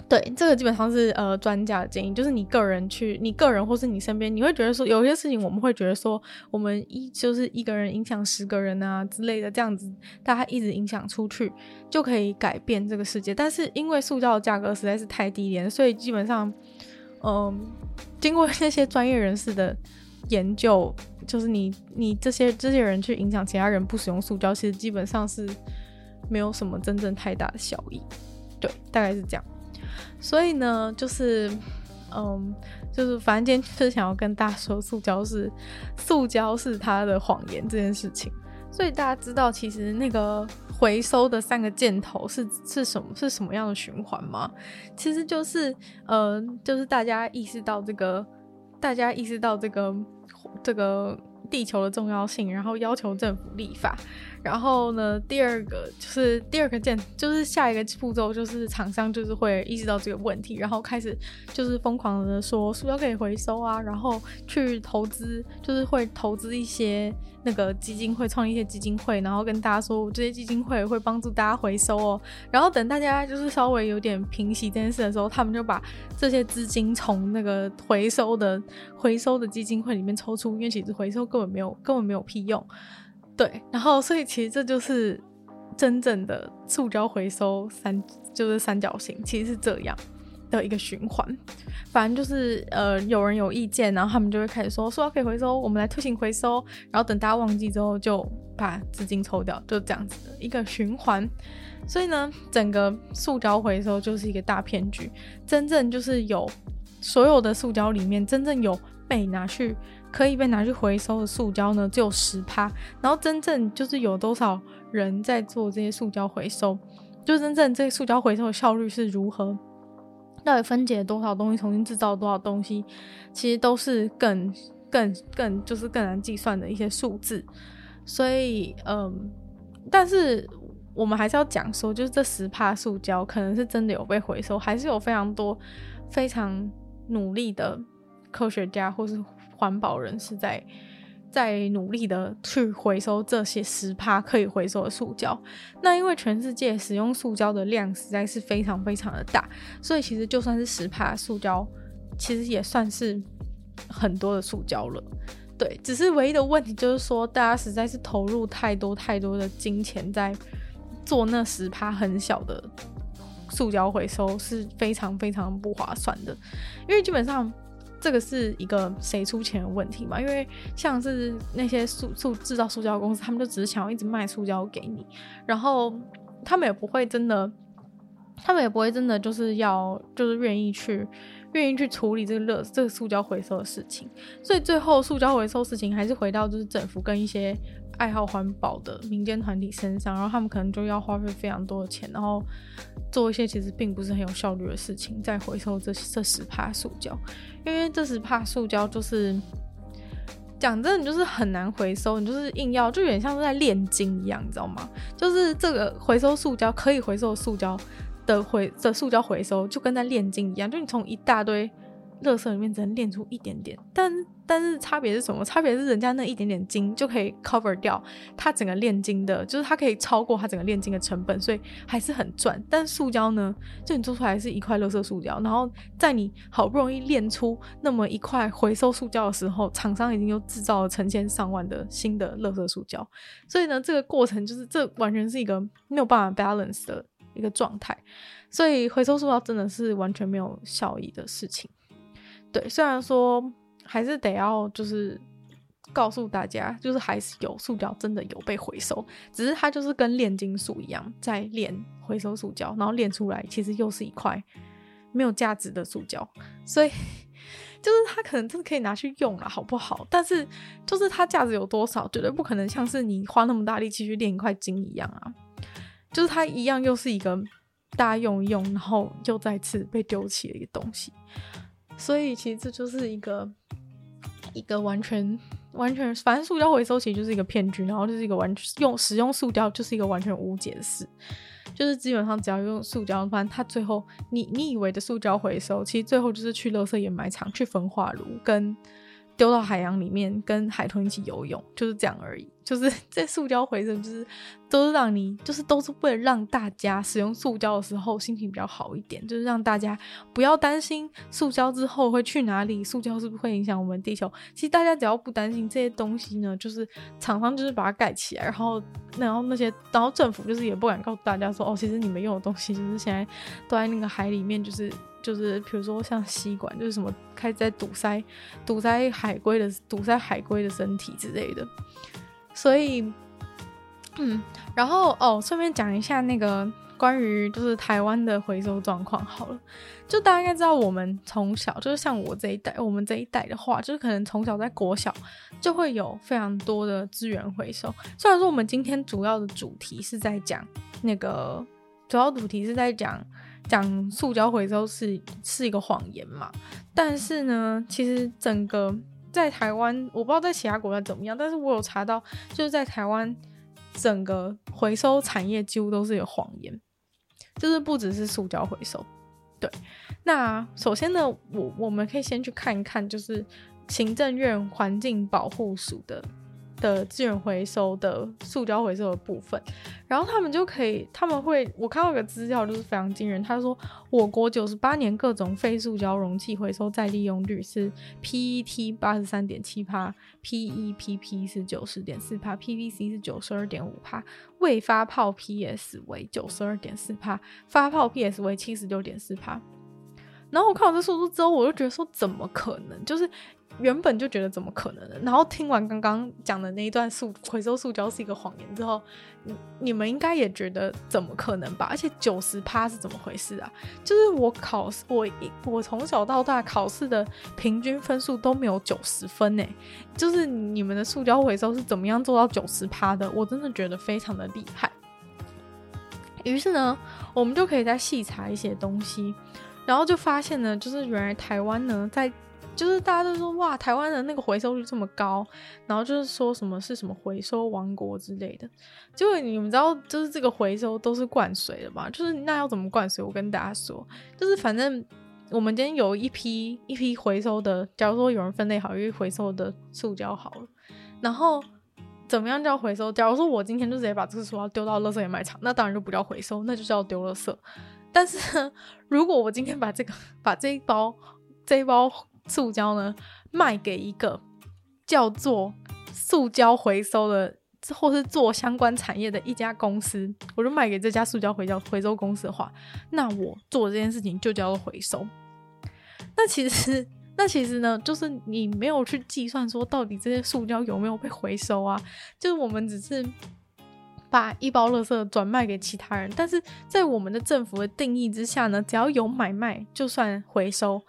对，这个基本上是呃专家的建议，就是你个人去，你个人或是你身边，你会觉得说有些事情我们会觉得说，我们一就是一个人影响十个人啊之类的，这样子大家一直影响出去就可以改变这个世界。但是因为塑胶的价格实在是太低廉，所以基本上，嗯、经过那些专业人士的研究，就是你你这些这些人去影响其他人不使用塑胶，其实基本上是没有什么真正太大的效益。对，大概是这样。所以呢，就是，嗯，就是反正今天就是想要跟大家说，塑胶是塑胶是它的谎言这件事情。所以大家知道，其实那个回收的三个箭头是是什么是什么样的循环吗？其实就是，呃，就是大家意识到这个，大家意识到这个这个地球的重要性，然后要求政府立法。然后呢，第二个就是第二个键，就是下一个步骤，就是厂商就是会意识到这个问题，然后开始就是疯狂的说塑料可以回收啊，然后去投资，就是会投资一些那个基金会，创一些基金会，然后跟大家说这些基金会会帮助大家回收哦。然后等大家就是稍微有点平息这件事的时候，他们就把这些资金从那个回收的回收的基金会里面抽出，因为其实回收根本没有根本没有屁用。对，然后所以其实这就是真正的塑胶回收三，就是三角形，其实是这样的一个循环。反正就是呃，有人有意见，然后他们就会开始说塑料可以回收，我们来推行回收，然后等大家忘记之后，就把资金抽掉，就这样子的一个循环。所以呢，整个塑胶回收就是一个大骗局。真正就是有所有的塑胶里面，真正有被拿去。可以被拿去回收的塑胶呢，只有十趴。然后真正就是有多少人在做这些塑胶回收，就真正这些塑胶回收的效率是如何，到底分解多少东西，重新制造多少东西，其实都是更更更就是更难计算的一些数字。所以，嗯，但是我们还是要讲说，就是这十帕塑胶可能是真的有被回收，还是有非常多非常努力的科学家或是环保人士在。在努力的去回收这些十趴可以回收的塑胶，那因为全世界使用塑胶的量实在是非常非常的大，所以其实就算是十趴塑胶，其实也算是很多的塑胶了。对，只是唯一的问题就是说，大家实在是投入太多太多的金钱在做那十趴很小的塑胶回收，是非常非常不划算的，因为基本上。这个是一个谁出钱的问题嘛？因为像是那些塑塑制造塑胶公司，他们就只是想要一直卖塑胶给你，然后他们也不会真的，他们也不会真的就是要就是愿意去愿意去处理这个热这个塑胶回收的事情，所以最后塑胶回收事情还是回到就是政府跟一些。爱好环保的民间团体身上，然后他们可能就要花费非常多的钱，然后做一些其实并不是很有效率的事情，再回收这这十帕塑胶，因为这十帕塑胶就是讲真的，你就是很难回收，你就是硬要，就有点像是在炼金一样，你知道吗？就是这个回收塑胶可以回收塑胶的回的塑胶回收，就跟在炼金一样，就你从一大堆。垃圾里面只能炼出一点点，但但是差别是什么？差别是人家那一点点金就可以 cover 掉它整个炼金的，就是它可以超过它整个炼金的成本，所以还是很赚。但塑胶呢，就你做出来是一块垃圾塑胶，然后在你好不容易炼出那么一块回收塑胶的时候，厂商已经又制造了成千上万的新的垃圾塑胶，所以呢，这个过程就是这完全是一个没有办法 balance 的一个状态，所以回收塑胶真的是完全没有效益的事情。对，虽然说还是得要就是告诉大家，就是还是有塑胶真的有被回收，只是它就是跟炼金术一样，在炼回收塑胶，然后炼出来其实又是一块没有价值的塑胶，所以就是它可能真的可以拿去用了，好不好？但是就是它价值有多少，绝对不可能像是你花那么大力气去炼一块金一样啊，就是它一样又是一个大家用一用，然后又再次被丢弃的一个东西。所以其实这就是一个一个完全完全，反正塑胶回收其实就是一个骗局，然后就是一个完全用使用塑胶就是一个完全无解的事，就是基本上只要用塑胶，反正它最后你你以为的塑胶回收，其实最后就是去垃圾掩埋场、去焚化炉跟。丢到海洋里面跟海豚一起游泳，就是这样而已。就是 这塑胶回收，就是都是让你，就是都是为了让大家使用塑胶的时候心情比较好一点，就是让大家不要担心塑胶之后会去哪里，塑胶是不是会影响我们地球？其实大家只要不担心这些东西呢，就是厂商就是把它盖起来，然后然后那些然后政府就是也不敢告诉大家说哦，其实你们用的东西就是现在都在那个海里面，就是。就是比如说像吸管，就是什么开始在堵塞、堵塞海龟的、堵塞海龟的身体之类的。所以，嗯，然后哦，顺便讲一下那个关于就是台湾的回收状况好了。就大家应该知道，我们从小就是像我这一代，我们这一代的话，就是可能从小在国小就会有非常多的资源回收。虽然说我们今天主要的主题是在讲那个，主要主题是在讲。讲塑胶回收是是一个谎言嘛？但是呢，其实整个在台湾，我不知道在其他国家怎么样，但是我有查到，就是在台湾整个回收产业几乎都是有谎言，就是不只是塑胶回收。对，那首先呢，我我们可以先去看一看，就是行政院环境保护署的。的资源回收的塑胶回收的部分，然后他们就可以，他们会，我看到一个资料就是非常惊人，他说我国九十八年各种非塑胶容器回收再利用率是 PET 八十三点七趴，PEPP 是九十点四趴，PVC 是九十二点五趴，未发泡 PS 为九十二点四趴，发泡 PS 为七十六点四趴。然后我看完这数字之后，我就觉得说怎么可能？就是。原本就觉得怎么可能呢？然后听完刚刚讲的那一段塑回收塑胶是一个谎言之后，你你们应该也觉得怎么可能吧？而且九十趴是怎么回事啊？就是我考试，我我从小到大考试的平均分数都没有九十分呢。就是你们的塑胶回收是怎么样做到九十趴的？我真的觉得非常的厉害。于是呢，我们就可以再细查一些东西，然后就发现呢，就是原来台湾呢，在就是大家都说哇，台湾的那个回收率这么高，然后就是说什么是什么回收王国之类的。结果你们知道，就是这个回收都是灌水的嘛？就是那要怎么灌水？我跟大家说，就是反正我们今天有一批一批回收的，假如说有人分类好，因为回收的塑胶好了，然后。怎么样叫回收？假如说我今天就直接把这个塑胶丢到垃圾掩埋场，那当然就不叫回收，那就叫丢垃圾。但是，如果我今天把这个 把这一包这一包塑胶呢卖给一个叫做塑胶回收的，或是做相关产业的一家公司，我就卖给这家塑胶回收回收公司的话，那我做这件事情就叫做回收。那其实。那其实呢，就是你没有去计算说到底这些塑胶有没有被回收啊？就是我们只是把一包垃圾转卖给其他人，但是在我们的政府的定义之下呢，只要有买卖就算回收。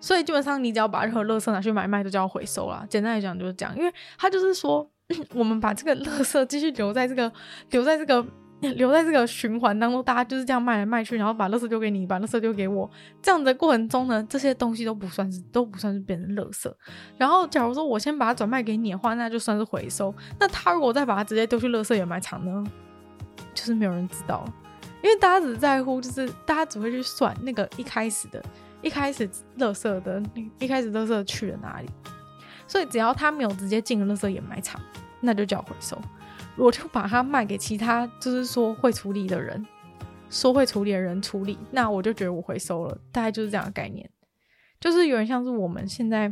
所以基本上你只要把任何垃圾拿去买卖，都叫回收啦。简单来讲就是这样，因为他就是说，我们把这个垃圾继续留在这个留在这个。留在这个循环当中，大家就是这样卖来卖去，然后把垃圾丢给你，把垃圾丢给我，这样的过程中呢，这些东西都不算是都不算是变成垃圾。然后，假如说我先把它转卖给你的话，那就算是回收。那他如果再把它直接丢去垃圾掩埋场呢，就是没有人知道，因为大家只在乎，就是大家只会去算那个一开始的，一开始垃圾的，一开始垃圾去了哪里。所以只要他没有直接进垃圾掩埋场，那就叫回收。我就把它卖给其他，就是说会处理的人，说会处理的人处理，那我就觉得我回收了，大概就是这样的概念，就是有点像是我们现在，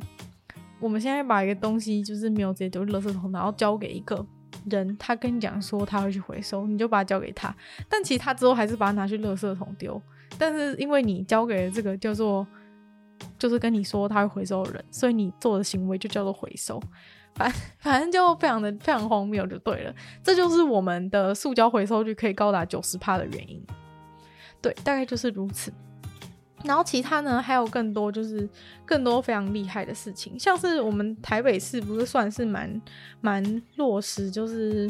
我们现在把一个东西就是没有直接丢垃圾桶，然后交给一个人，他跟你讲说他会去回收，你就把它交给他，但其实他之后还是把它拿去垃圾桶丢，但是因为你交给了这个叫做，就是跟你说他会回收的人，所以你做的行为就叫做回收。反 反正就非常的非常荒谬就对了，这就是我们的塑胶回收率可以高达九十趴的原因。对，大概就是如此。然后其他呢，还有更多就是更多非常厉害的事情，像是我们台北市不是算是蛮蛮落实，就是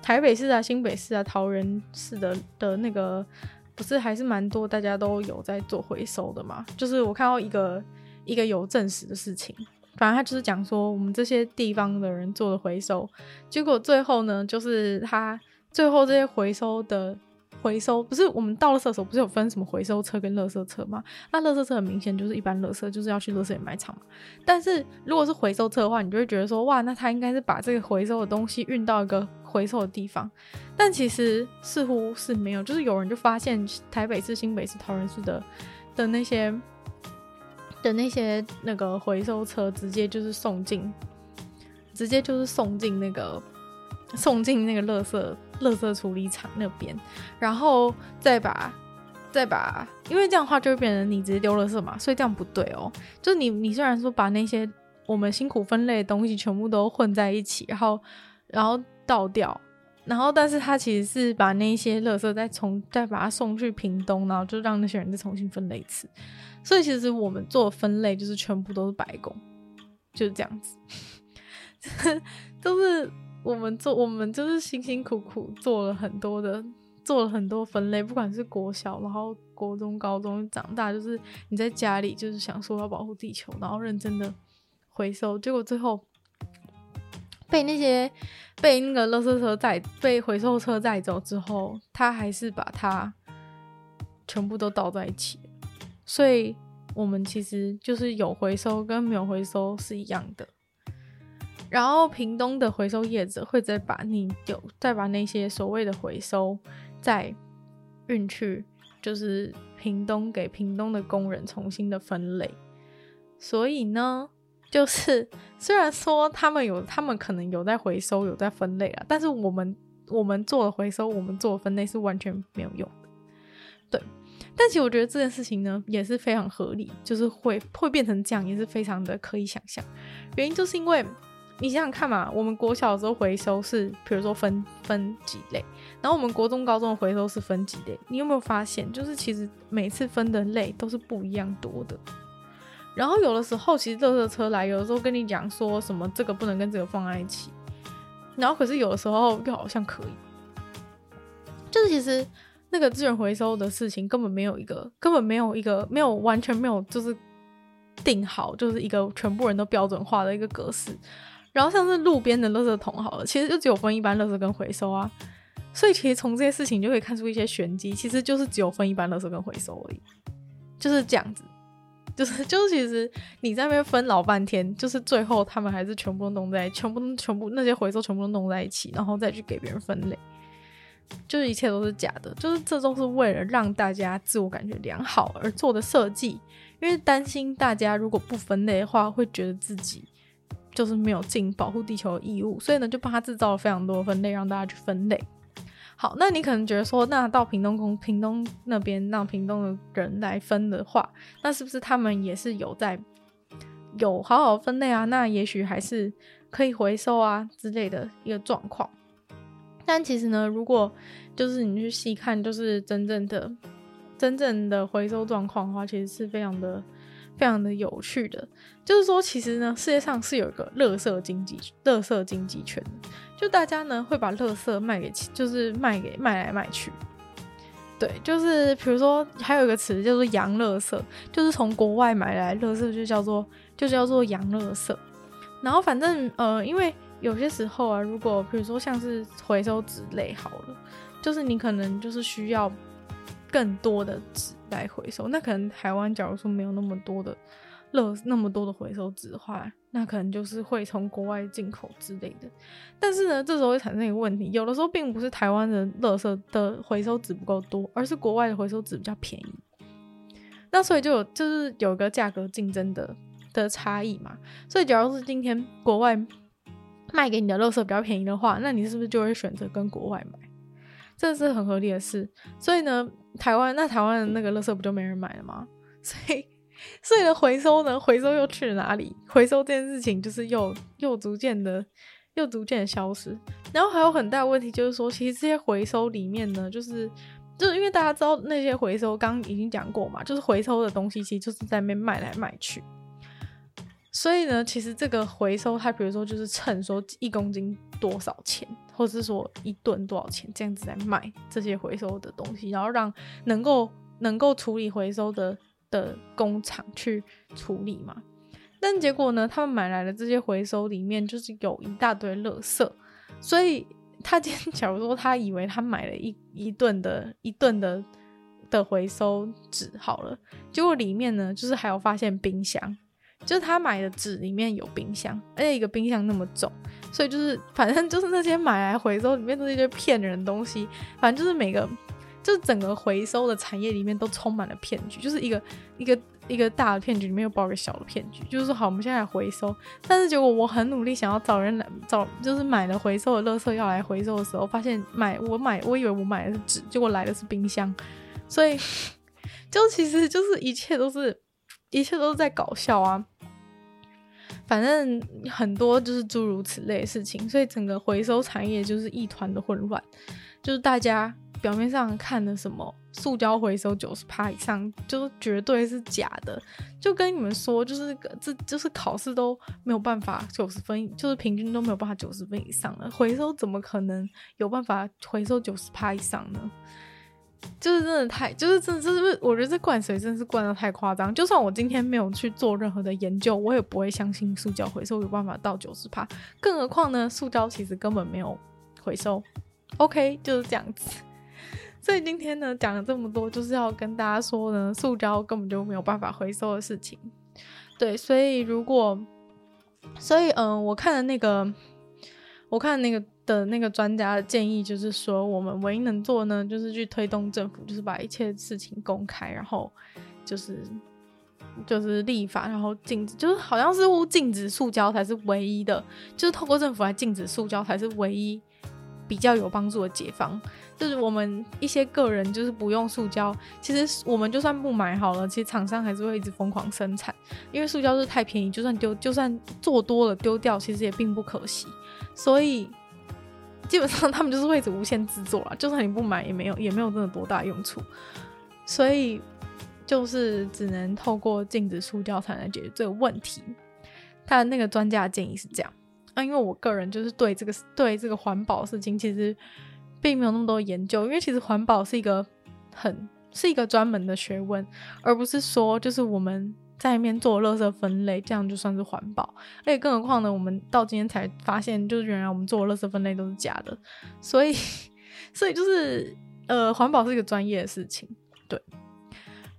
台北市啊、新北市啊、桃园市的的那个，不是还是蛮多大家都有在做回收的嘛？就是我看到一个一个有证实的事情。反正他就是讲说，我们这些地方的人做的回收，结果最后呢，就是他最后这些回收的回收，不是我们到了厕所，不是有分什么回收车跟垃圾车吗？那垃圾车很明显就是一般垃圾，就是要去垃圾掩埋场嘛。但是如果是回收车的话，你就会觉得说，哇，那他应该是把这个回收的东西运到一个回收的地方，但其实似乎是没有，就是有人就发现台北市、新北市、桃园市的的那些。的那些那个回收车直接就是送进，直接就是送进那个送进那个垃圾垃圾处理厂那边，然后再把再把，因为这样的话就会变成你直接丢垃圾嘛，所以这样不对哦。就是你你虽然说把那些我们辛苦分类的东西全部都混在一起，然后然后倒掉，然后但是他其实是把那些垃圾再重再把它送去屏东，然后就让那些人再重新分类一次。所以其实我们做分类就是全部都是白工，就是这样子，都是我们做，我们就是辛辛苦苦做了很多的，做了很多分类，不管是国小，然后国中、高中长大，就是你在家里就是想说要保护地球，然后认真的回收，结果最后被那些被那个垃圾车载，被回收车载走之后，他还是把它全部都倒在一起。所以，我们其实就是有回收跟没有回收是一样的。然后，屏东的回收业者会再把你丢，再把那些所谓的回收再运去，就是屏东给屏东的工人重新的分类。所以呢，就是虽然说他们有，他们可能有在回收，有在分类啊，但是我们我们做的回收，我们做的分类是完全没有用的。对。但其实我觉得这件事情呢，也是非常合理，就是会会变成这样，也是非常的可以想象。原因就是因为你想想看嘛，我们国小的时候回收是，比如说分分几类，然后我们国中、高中的回收是分几类。你有没有发现，就是其实每次分的类都是不一样多的。然后有的时候，其实垃圾车来，有的时候跟你讲说什么这个不能跟这个放在一起，然后可是有的时候又好像可以，就是其实。那个资源回收的事情根本没有一个，根本没有一个，没有完全没有就是定好，就是一个全部人都标准化的一个格式。然后像是路边的垃圾桶，好了，其实就只有分一般垃圾跟回收啊。所以其实从这些事情就可以看出一些玄机，其实就是只有分一般垃圾跟回收而已，就是这样子。就是就是，其实你在那边分老半天，就是最后他们还是全部都弄在，全部全部那些回收全部都弄在一起，然后再去给别人分类，就是一切都是假的，就是这都是为了让大家自我感觉良好而做的设计，因为担心大家如果不分类的话，会觉得自己就是没有尽保护地球的义务，所以呢，就帮他制造了非常多分类，让大家去分类。好，那你可能觉得说，那到屏东公屏东那边让屏东的人来分的话，那是不是他们也是有在有好好分类啊？那也许还是可以回收啊之类的一个状况。但其实呢，如果就是你去细看，就是真正的真正的回收状况的话，其实是非常的。非常的有趣的，就是说，其实呢，世界上是有一个垃圾经济、垃圾经济圈，就大家呢会把垃圾卖给，就是卖给卖来卖去。对，就是比如说，还有一个词叫做洋垃圾，就是从国外买来垃圾就叫做就叫做洋垃圾。然后反正呃，因为有些时候啊，如果比如说像是回收纸类好了，就是你可能就是需要。更多的纸来回收，那可能台湾假如说没有那么多的乐那么多的回收纸的话，那可能就是会从国外进口之类的。但是呢，这时候会产生一个问题，有的时候并不是台湾的乐色的回收纸不够多，而是国外的回收纸比较便宜。那所以就有就是有一个价格竞争的的差异嘛。所以假如是今天国外卖给你的乐色比较便宜的话，那你是不是就会选择跟国外买？这是很合理的事。所以呢。台湾那台湾的那个垃圾不就没人买了吗？所以，所以的回收呢？回收又去了哪里？回收这件事情就是又又逐渐的又逐渐的消失。然后还有很大问题就是说，其实这些回收里面呢，就是就是因为大家知道那些回收，刚刚已经讲过嘛，就是回收的东西其实就是在那边卖来卖去。所以呢，其实这个回收它比如说就是称说一公斤多少钱。或是说一吨多少钱这样子来卖这些回收的东西，然后让能够能够处理回收的的工厂去处理嘛。但结果呢，他们买来的这些回收里面就是有一大堆垃圾，所以他今天 假如说他以为他买了一一吨的一吨的的回收纸好了，结果里面呢就是还有发现冰箱。就是他买的纸里面有冰箱，而且一个冰箱那么重，所以就是反正就是那些买来回收里面都是一些骗人的东西，反正就是每个就是整个回收的产业里面都充满了骗局，就是一个一个一个大的骗局里面又包一个小的骗局，就是说好我们现在来回收，但是结果我很努力想要找人来找，就是买了回收的垃圾要来回收的时候，发现买我买我以为我买的是纸，结果来的是冰箱，所以 就其实就是一切都是。一切都是在搞笑啊！反正很多就是诸如此类的事情，所以整个回收产业就是一团的混乱。就是大家表面上看的什么塑胶回收九十趴以上，就绝对是假的。就跟你们说，就是这就是考试都没有办法九十分，就是平均都没有办法九十分以上的回收，怎么可能有办法回收九十趴以上呢？就是真的太，就是真的，就是我觉得这灌水真的是灌得太夸张。就算我今天没有去做任何的研究，我也不会相信塑胶回收有办法到九十趴。更何况呢，塑胶其实根本没有回收。OK，就是这样子。所以今天呢，讲了这么多，就是要跟大家说呢，塑胶根本就没有办法回收的事情。对，所以如果，所以嗯、我看了那个，我看那个。的那个专家的建议就是说，我们唯一能做呢，就是去推动政府，就是把一切事情公开，然后就是就是立法，然后禁止，就是好像似乎禁止塑胶才是唯一的，就是透过政府来禁止塑胶才是唯一比较有帮助的解方。就是我们一些个人就是不用塑胶，其实我们就算不买好了，其实厂商还是会一直疯狂生产，因为塑胶是太便宜，就算丢，就算做多了丢掉，其实也并不可惜，所以。基本上他们就是会一直无限制作啦，就算你不买也没有也没有真的多大用处，所以就是只能透过禁止塑胶才能解决这个问题。他的那个专家的建议是这样啊，因为我个人就是对这个对这个环保事情其实并没有那么多研究，因为其实环保是一个很是一个专门的学问，而不是说就是我们在里面做垃圾分类，这样就算是环保。而且更何况呢，我们到今天才发现，就是原来我们做垃圾分类都是假的，所以 所以就是呃，环保是一个专业的事情，对。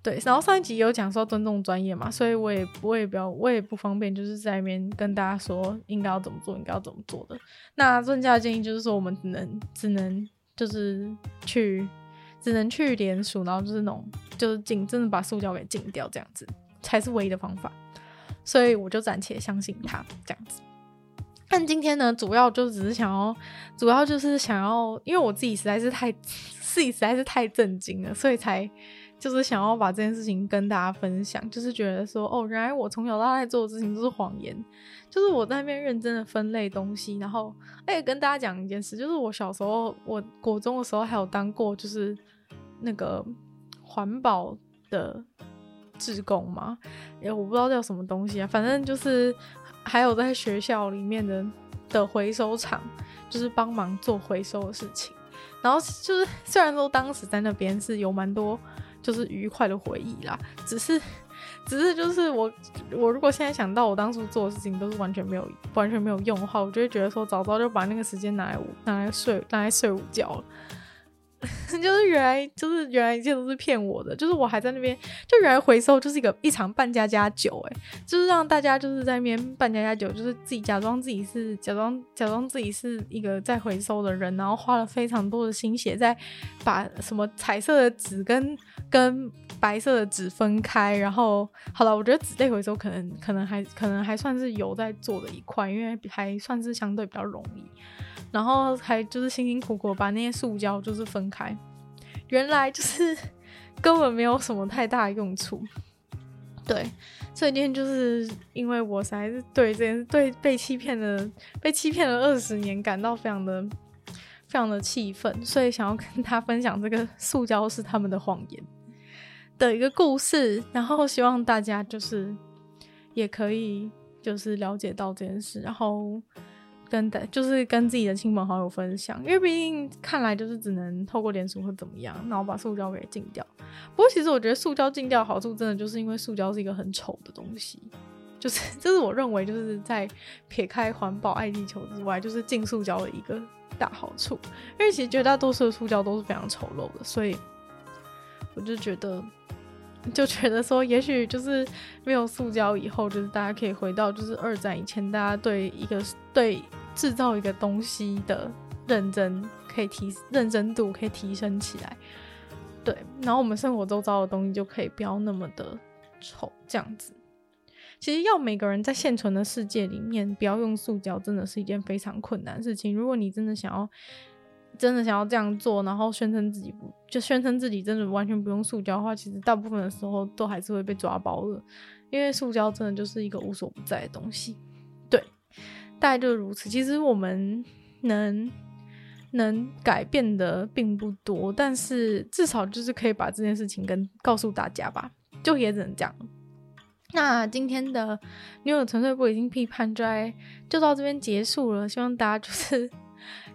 对，然后上一集有讲说尊重专业嘛，所以我也我也不要我也不方便，就是在那边跟大家说应该要怎么做，应该要怎么做的。那专家的建议就是说，我们只能只能就是去只能去联署，然后就是那种就是禁真的把塑胶给禁掉，这样子才是唯一的方法。所以我就暂且相信他这样子。但今天呢，主要就只是想要，主要就是想要，因为我自己实在是太自己实在是太震惊了，所以才。就是想要把这件事情跟大家分享，就是觉得说，哦，原来我从小到大做的事情都是谎言。就是我在那边认真的分类东西，然后，哎，跟大家讲一件事，就是我小时候，我国中的时候还有当过，就是那个环保的志工嘛，哎，我不知道叫什么东西啊，反正就是还有在学校里面的的回收厂，就是帮忙做回收的事情。然后就是虽然说当时在那边是有蛮多。就是愉快的回忆啦，只是，只是就是我，我如果现在想到我当初做的事情都是完全没有，完全没有用的话，我就会觉得说早早就把那个时间拿来拿来睡，拿来睡午觉了。就是原来，就是原来一切都是骗我的。就是我还在那边，就原来回收就是一个一场扮家家酒，哎，就是让大家就是在那边扮家家酒，就是自己假装自己是假装假装自己是一个在回收的人，然后花了非常多的心血在把什么彩色的纸跟跟白色的纸分开。然后好了，我觉得纸类回收可能可能还可能还算是有在做的一块，因为还算是相对比较容易。然后还就是辛辛苦苦把那些塑胶就是分开，原来就是 根本没有什么太大用处。对，所以今天就是因为我才是对这件对被欺骗了被欺骗了二十年感到非常的非常的气愤，所以想要跟他分享这个 塑胶是他们的谎言的一个故事，然后希望大家就是也可以就是了解到这件事，然后。跟的，就是跟自己的亲朋好友分享，因为毕竟看来就是只能透过脸书或怎么样，然后把塑胶给禁掉。不过其实我觉得塑胶禁掉好处，真的就是因为塑胶是一个很丑的东西，就是这是我认为就是在撇开环保爱地球之外，就是禁塑胶的一个大好处。因为其实绝大多数的塑胶都是非常丑陋的，所以我就觉得。就觉得说，也许就是没有塑胶以后，就是大家可以回到就是二战以前，大家对一个对制造一个东西的认真可以提认真度可以提升起来，对，然后我们生活周遭的东西就可以不要那么的丑，这样子。其实要每个人在现存的世界里面不要用塑胶，真的是一件非常困难的事情。如果你真的想要。真的想要这样做，然后宣称自己不就宣称自己真的完全不用塑胶的话，其实大部分的时候都还是会被抓包的，因为塑胶真的就是一个无所不在的东西。对，大概就是如此。其实我们能能改变的并不多，但是至少就是可以把这件事情跟告诉大家吧，就也只能这样。那今天的女友纯粹不理性批判就在就到这边结束了，希望大家就是。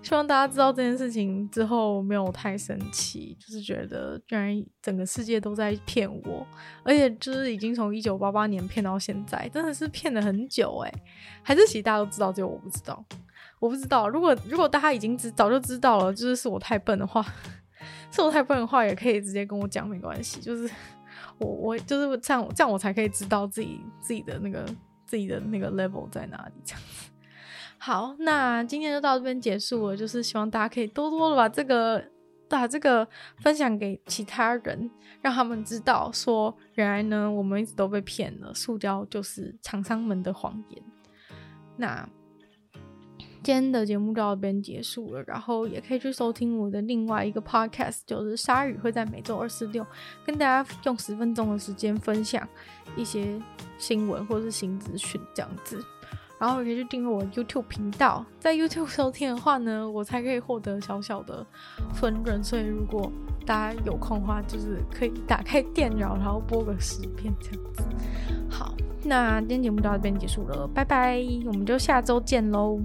希望大家知道这件事情之后没有太生气，就是觉得居然整个世界都在骗我，而且就是已经从一九八八年骗到现在，真的是骗了很久哎，还是其实大家都知道，只有我不知道，我不知道。如果如果大家已经知早就知道了，就是是我太笨的话，是我太笨的话，也可以直接跟我讲没关系，就是我我就是这样这样我才可以知道自己自己的那个自己的那个 level 在哪里这样。好，那今天就到这边结束了。就是希望大家可以多多的把这个把这个分享给其他人，让他们知道说，原来呢我们一直都被骗了，塑胶就是厂商们的谎言。那今天的节目就到这边结束了，然后也可以去收听我的另外一个 podcast，就是鲨鱼会在每周二、四、六跟大家用十分钟的时间分享一些新闻或是新资讯这样子。然后也可以去订阅我 YouTube 频道，在 YouTube 收听的话呢，我才可以获得小小的分润。所以如果大家有空的话，就是可以打开电脑，然后播个十遍这样子。好，那今天节目到这边结束了，拜拜，我们就下周见喽。